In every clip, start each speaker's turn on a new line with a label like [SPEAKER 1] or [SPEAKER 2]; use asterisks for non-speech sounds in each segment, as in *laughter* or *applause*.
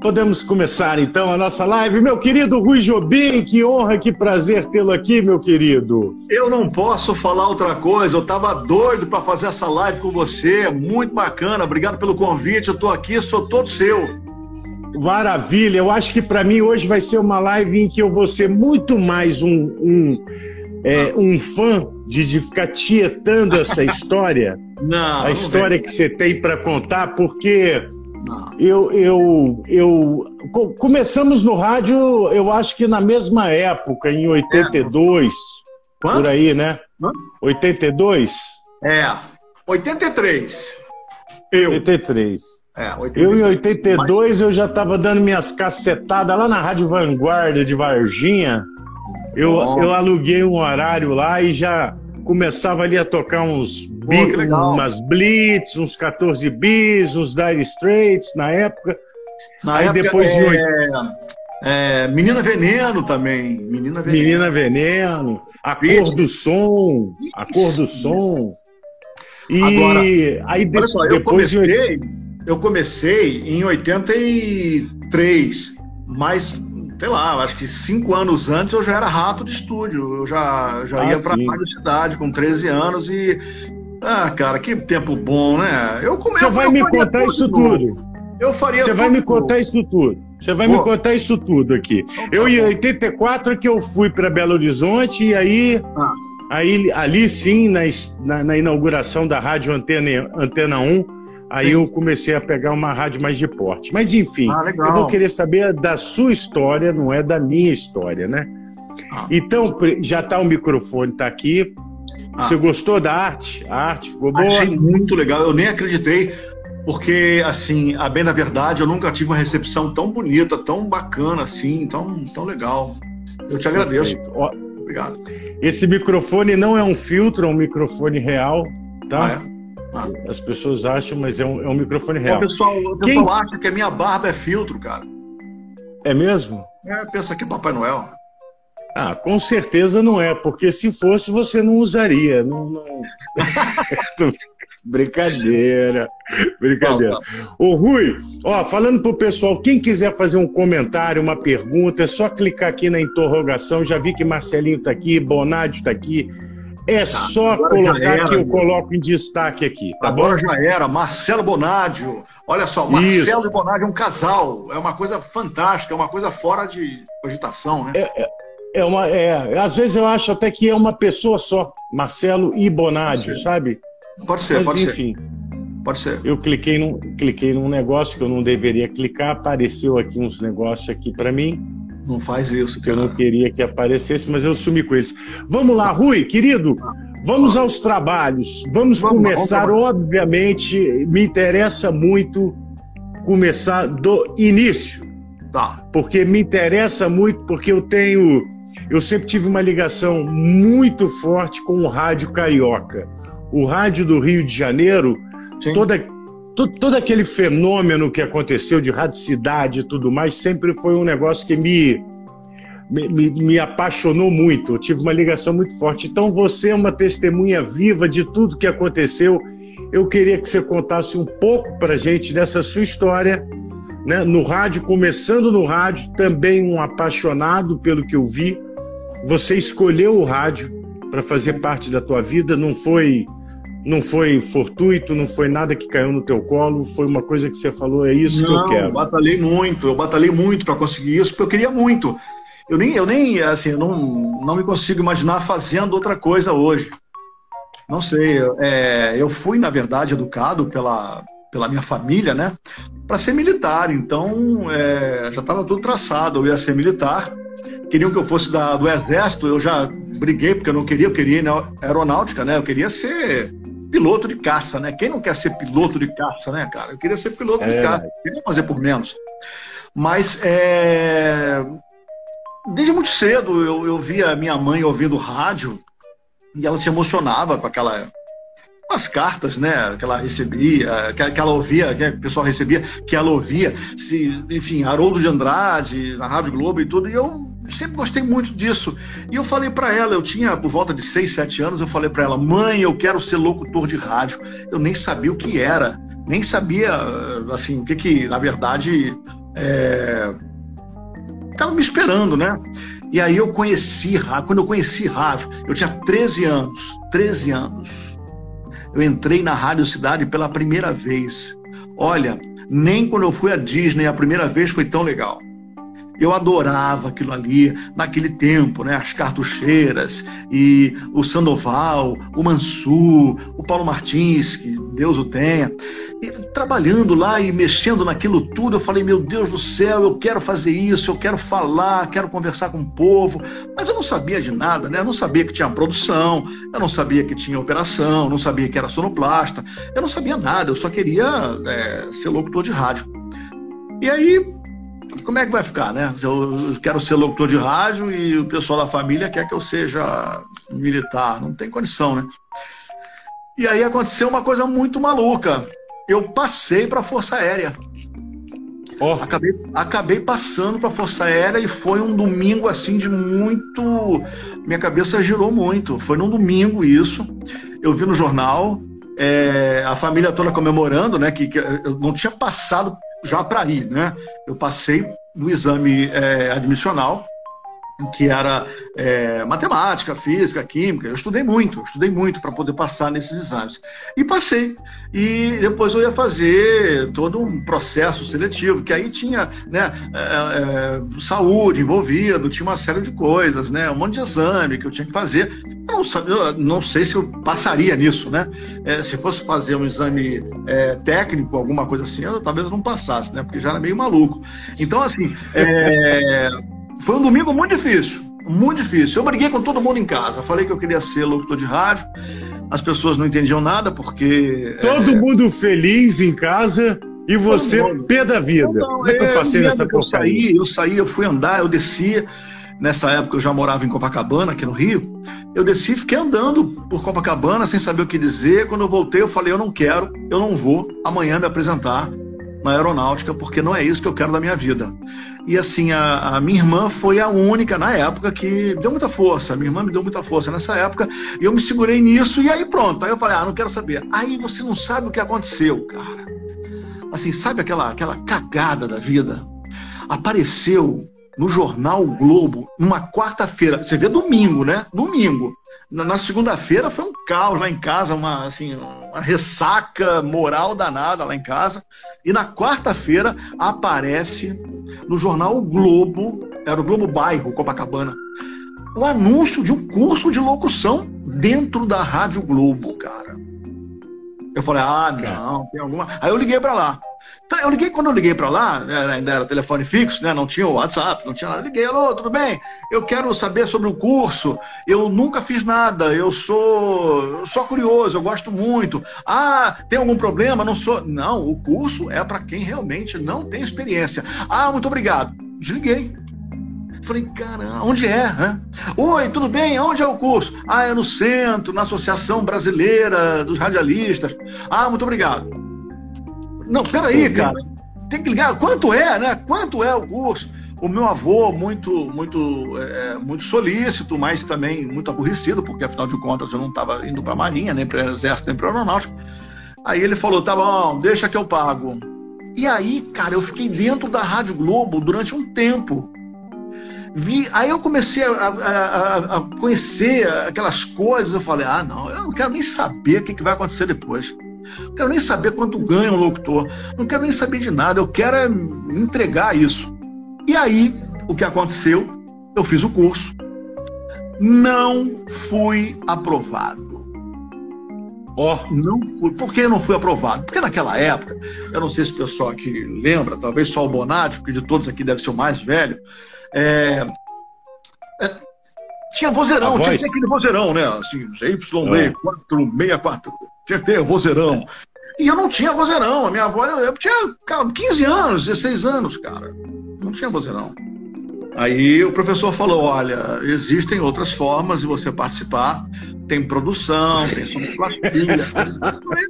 [SPEAKER 1] Podemos começar então a nossa live. Meu querido Rui Jobim, que honra, que prazer tê-lo aqui, meu querido.
[SPEAKER 2] Eu não posso falar outra coisa, eu estava doido para fazer essa live com você, muito bacana, obrigado pelo convite, eu estou aqui, sou todo seu.
[SPEAKER 1] Maravilha, eu acho que para mim hoje vai ser uma live em que eu vou ser muito mais um, um, é, um fã de, de ficar tietando essa *laughs* história,
[SPEAKER 2] não,
[SPEAKER 1] a história que você tem para contar, porque eu, eu, eu começamos no rádio, eu acho que na mesma época, em 82, é. por aí, né? Hã? 82?
[SPEAKER 2] É, 83. Eu.
[SPEAKER 1] 83. É, 83. Eu em 82 Mas... eu já estava dando minhas cacetadas lá na Rádio Vanguarda de Varginha. Eu, eu aluguei um horário lá e já começava ali a tocar uns umas Blitz, uns 14 bis, uns Dire Straits na época.
[SPEAKER 2] Na Aí época, depois é... de é, Menina Veneno também. Menina
[SPEAKER 1] Veneno. Menina Veneno. A cor do som. A cor do som.
[SPEAKER 2] E Agora, aí de, só, depois eu comecei, eu comecei em 83, mas sei lá, acho que cinco anos antes eu já era rato de estúdio. Eu já, já ah, ia pra rádio cidade com 13 anos e. Ah, cara, que tempo bom, né?
[SPEAKER 1] Eu Você vai me contar isso tudo.
[SPEAKER 2] Eu faria.
[SPEAKER 1] Você vai me contar isso tudo. Você vai Pô. me contar isso tudo aqui. Então, eu, em 84, que eu fui para Belo Horizonte, e aí, ah. aí ali sim, na, na, na, inauguração da Rádio Antena, Antena 1, Aí eu comecei a pegar uma rádio mais de porte. Mas enfim, ah, eu vou querer saber da sua história, não é da minha história, né? Ah. Então, já está o microfone, está aqui. Ah. Você gostou da arte? A arte ficou boa?
[SPEAKER 2] Achei muito legal, eu nem acreditei, porque, assim, a bem da verdade, eu nunca tive uma recepção tão bonita, tão bacana assim, tão, tão legal. Eu te agradeço. Ó,
[SPEAKER 1] Obrigado. Esse microfone não é um filtro, é um microfone real, tá? Ah, é? As pessoas acham, mas é um, é um microfone real.
[SPEAKER 2] O pessoal, o pessoal Quem... acha que a minha barba é filtro, cara.
[SPEAKER 1] É mesmo?
[SPEAKER 2] É, pensa que Papai Noel.
[SPEAKER 1] Ah, com certeza não é, porque se fosse você não usaria. Não, não... *laughs* brincadeira, brincadeira. Ô Rui, ó, falando pro pessoal, quem quiser fazer um comentário, uma pergunta, é só clicar aqui na interrogação. Já vi que Marcelinho tá aqui, Bonádio tá aqui. É tá, só colocar era, que eu coloco em destaque aqui, tá
[SPEAKER 2] agora bom? já era. Marcelo Bonádio. Olha só, Marcelo Isso. e Bonádio é um casal. É uma coisa fantástica, é uma coisa fora de agitação, né?
[SPEAKER 1] É, é, é uma, é, às vezes eu acho até que é uma pessoa só, Marcelo e Bonádio, sabe?
[SPEAKER 2] Pode ser, Mas, pode enfim, ser. Pode ser.
[SPEAKER 1] Eu cliquei num, cliquei num negócio que eu não deveria clicar, apareceu aqui uns negócios aqui para mim.
[SPEAKER 2] Não faz isso.
[SPEAKER 1] Que eu não queria que aparecesse, mas eu sumi com eles. Vamos lá, Rui, querido. Vamos aos trabalhos. Vamos, vamos começar, vamos obviamente, me interessa muito começar do início. Tá. Porque me interessa muito, porque eu tenho. Eu sempre tive uma ligação muito forte com o rádio carioca. O rádio do Rio de Janeiro, Sim. toda todo aquele fenômeno que aconteceu de radicidade e tudo mais sempre foi um negócio que me, me, me, apaixonou muito. Eu tive uma ligação muito forte. Então você é uma testemunha viva de tudo que aconteceu. Eu queria que você contasse um pouco para gente dessa sua história, né? No rádio, começando no rádio, também um apaixonado pelo que eu vi. Você escolheu o rádio para fazer parte da tua vida, não foi não foi fortuito, não foi nada que caiu no teu colo, foi uma coisa que você falou, é isso não, que eu quero.
[SPEAKER 2] Eu batalhei muito, eu batalhei muito para conseguir isso, porque eu queria muito. Eu nem, eu nem assim, eu não, não me consigo imaginar fazendo outra coisa hoje. Não sei, é, eu fui, na verdade, educado pela, pela minha família, né, para ser militar. Então, é, já estava tudo traçado, eu ia ser militar. Queriam que eu fosse da, do exército, eu já briguei porque eu não queria, eu queria ir na aeronáutica, né? Eu queria ser piloto de caça, né? Quem não quer ser piloto de caça, né, cara? Eu queria ser piloto é. de caça, eu queria fazer por menos. Mas é... desde muito cedo eu, eu via minha mãe ouvindo rádio e ela se emocionava com aquela as cartas, né, que ela recebia, que, ela ouvia, que o pessoal recebia, que ela ouvia, se, enfim, Haroldo de Andrade, na Rádio Globo e tudo, e eu sempre gostei muito disso. E eu falei para ela, eu tinha por volta de 6, 7 anos, eu falei para ela, mãe, eu quero ser locutor de rádio. Eu nem sabia o que era, nem sabia, assim, o que que, na verdade, é, me esperando, né? E aí eu conheci. Quando eu conheci rádio, eu tinha 13 anos. 13 anos. Eu entrei na Rádio Cidade pela primeira vez. Olha, nem quando eu fui à Disney a primeira vez foi tão legal. Eu adorava aquilo ali, naquele tempo, né? As cartucheiras e o Sandoval, o Mansur, o Paulo Martins, que Deus o tenha. E, trabalhando lá e mexendo naquilo tudo, eu falei, meu Deus do céu, eu quero fazer isso, eu quero falar, quero conversar com o povo. Mas eu não sabia de nada, né? Eu não sabia que tinha produção, eu não sabia que tinha operação, não sabia que era sonoplasta, eu não sabia nada, eu só queria é, ser locutor de rádio. E aí como é que vai ficar, né? Eu quero ser locutor de rádio e o pessoal da família quer que eu seja militar. Não tem condição, né? E aí aconteceu uma coisa muito maluca. Eu passei para a Força Aérea. Oh. Acabei, acabei passando para a Força Aérea e foi um domingo assim de muito. Minha cabeça girou muito. Foi num domingo isso. Eu vi no jornal é, a família toda comemorando, né? Que, que eu não tinha passado já para ir, né? Eu passei no exame é, admissional que era é, matemática, física, química. Eu estudei muito, eu estudei muito para poder passar nesses exames. E passei. E depois eu ia fazer todo um processo seletivo, que aí tinha né, é, é, saúde envolvido, tinha uma série de coisas, né, um monte de exame que eu tinha que fazer. Eu não, eu não sei se eu passaria nisso, né? É, se fosse fazer um exame é, técnico, alguma coisa assim, eu talvez não passasse, né? Porque já era meio maluco. Então, assim. É, foi um domingo muito difícil, muito difícil. Eu briguei com todo mundo em casa. Falei que eu queria ser locutor de rádio. As pessoas não entendiam nada porque.
[SPEAKER 1] Todo é... mundo feliz em casa e você pé da vida. Não,
[SPEAKER 2] não, eu passei nessa eu saí, eu saí, eu fui andar, eu descia. Nessa época eu já morava em Copacabana, aqui no Rio. Eu desci e fiquei andando por Copacabana sem saber o que dizer. Quando eu voltei, eu falei: eu não quero, eu não vou amanhã me apresentar na aeronáutica, porque não é isso que eu quero da minha vida. E assim, a, a, minha irmã foi a única na época que deu muita força. A minha irmã me deu muita força nessa época. E eu me segurei nisso e aí pronto. Aí eu falei, ah, não quero saber. Aí você não sabe o que aconteceu, cara. Assim, sabe aquela, aquela cagada da vida? Apareceu no jornal o Globo, numa quarta-feira. Você vê domingo, né? Domingo. Na, na segunda-feira foi um caos lá em casa, uma, assim, uma ressaca moral danada lá em casa. E na quarta-feira aparece no jornal o Globo, era o Globo Bairro, Copacabana, o anúncio de um curso de locução dentro da Rádio Globo, cara. Eu falei, ah, não, tem alguma. Aí eu liguei para lá. Tá, eu liguei, quando eu liguei para lá, né, ainda era telefone fixo, né? Não tinha o WhatsApp, não tinha nada. Liguei, alô, tudo bem? Eu quero saber sobre o curso. Eu nunca fiz nada, eu sou só curioso, eu gosto muito. Ah, tem algum problema? Não sou. Não, o curso é para quem realmente não tem experiência. Ah, muito obrigado. Desliguei. Falei, cara, onde é? Oi, tudo bem? Onde é o curso? Ah, é no centro, na Associação Brasileira dos Radialistas. Ah, muito obrigado. Não, peraí, cara. Tem que ligar. Quanto é, né? Quanto é o curso? O meu avô, muito, muito, é, muito solícito, mas também muito aborrecido, porque afinal de contas eu não estava indo para a Marinha, nem para o Exército, nem para o Aeronáutico. Aí ele falou: tá bom, deixa que eu pago. E aí, cara, eu fiquei dentro da Rádio Globo durante um tempo. Vi, aí eu comecei a, a, a, conhecer aquelas coisas. Eu falei: ah, não, eu não quero nem saber o que, que vai acontecer depois. Não quero nem saber quanto ganha um locutor. Não quero nem saber de nada. Eu quero é entregar isso. E aí, o que aconteceu? Eu fiz o curso. Não fui aprovado.
[SPEAKER 1] Oh.
[SPEAKER 2] Não fui. Por que não fui aprovado? Porque naquela época, eu não sei se o pessoal aqui lembra, talvez só o Bonatti, porque de todos aqui deve ser o mais velho. É, é, tinha vozeirão, tinha que ter aquele vozeirão, né? Assim, ZYD 464. Tinha que ter vozeirão. E eu não tinha vozeirão. A minha avó, eu tinha, cara, 15 anos, 16 anos, cara. Não tinha vozeirão. Aí o professor falou: olha, existem outras formas de você participar. Tem produção, tem sonoplastia.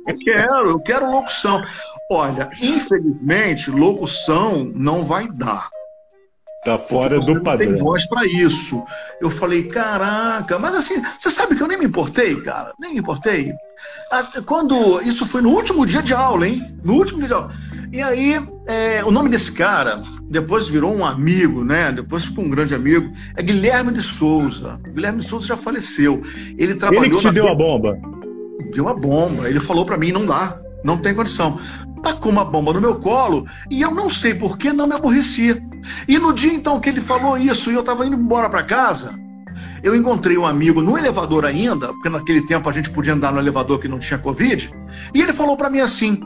[SPEAKER 2] eu quero, eu quero locução. Olha, infelizmente, locução não vai dar.
[SPEAKER 1] Tá fora do padrão.
[SPEAKER 2] Tem voz para isso. Eu falei, caraca, mas assim, você sabe que eu nem me importei, cara, nem me importei. Ah, quando isso foi no último dia de aula, hein? No último dia de aula. E aí, é, o nome desse cara depois virou um amigo, né? Depois ficou um grande amigo. É Guilherme de Souza. Guilherme de Souza já faleceu. Ele trabalhou.
[SPEAKER 1] Ele que te deu a bomba.
[SPEAKER 2] Deu a bomba. Ele falou para mim, não dá, não tem condição tacou uma bomba no meu colo e eu não sei por que não me aborreci. E no dia então que ele falou isso e eu estava indo embora para casa, eu encontrei um amigo no elevador ainda, porque naquele tempo a gente podia andar no elevador que não tinha Covid, e ele falou para mim assim: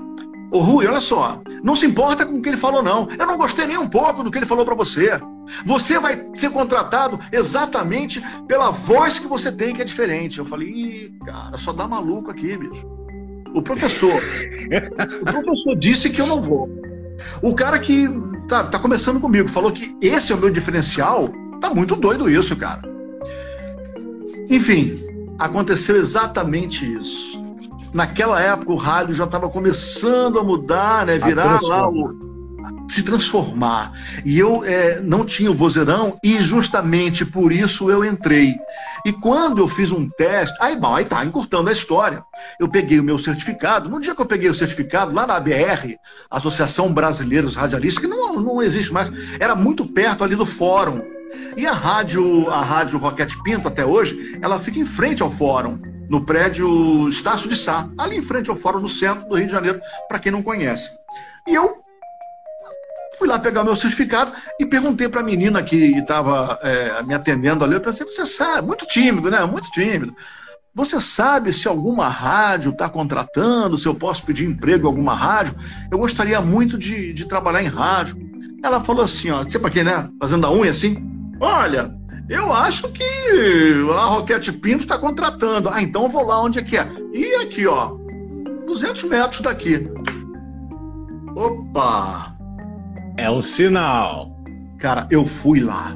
[SPEAKER 2] Ô Rui, olha só, não se importa com o que ele falou, não. Eu não gostei nem um pouco do que ele falou para você. Você vai ser contratado exatamente pela voz que você tem, que é diferente. Eu falei, Ih, cara, só dá maluco aqui, bicho. O professor. o professor disse que eu não vou. O cara que tá, tá começando comigo falou que esse é o meu diferencial. Tá muito doido isso, cara. Enfim, aconteceu exatamente isso. Naquela época o rádio já estava começando a mudar, né? Virar lá o se transformar. E eu é, não tinha o vozeirão e justamente por isso eu entrei. E quando eu fiz um teste, aí, bom, aí tá, encurtando a história. Eu peguei o meu certificado. No dia que eu peguei o certificado, lá na ABR, Associação Brasileira dos Radialistas, que não, não existe mais, era muito perto ali do fórum. E a rádio, a rádio Roquete Pinto, até hoje, ela fica em frente ao fórum, no prédio Estácio de Sá, ali em frente ao fórum, no centro do Rio de Janeiro, para quem não conhece. E eu Fui lá pegar meu certificado e perguntei para a menina que estava é, me atendendo ali. Eu pensei, você sabe, muito tímido, né? Muito tímido. Você sabe se alguma rádio está contratando, se eu posso pedir emprego em alguma rádio? Eu gostaria muito de, de trabalhar em rádio. Ela falou assim, ó, você para quê, né? Fazendo a unha assim. Olha, eu acho que a Roquete Pinto está contratando. Ah, então eu vou lá onde é que é. E aqui, ó, 200 metros daqui. Opa!
[SPEAKER 1] É um sinal.
[SPEAKER 2] Cara, eu fui lá.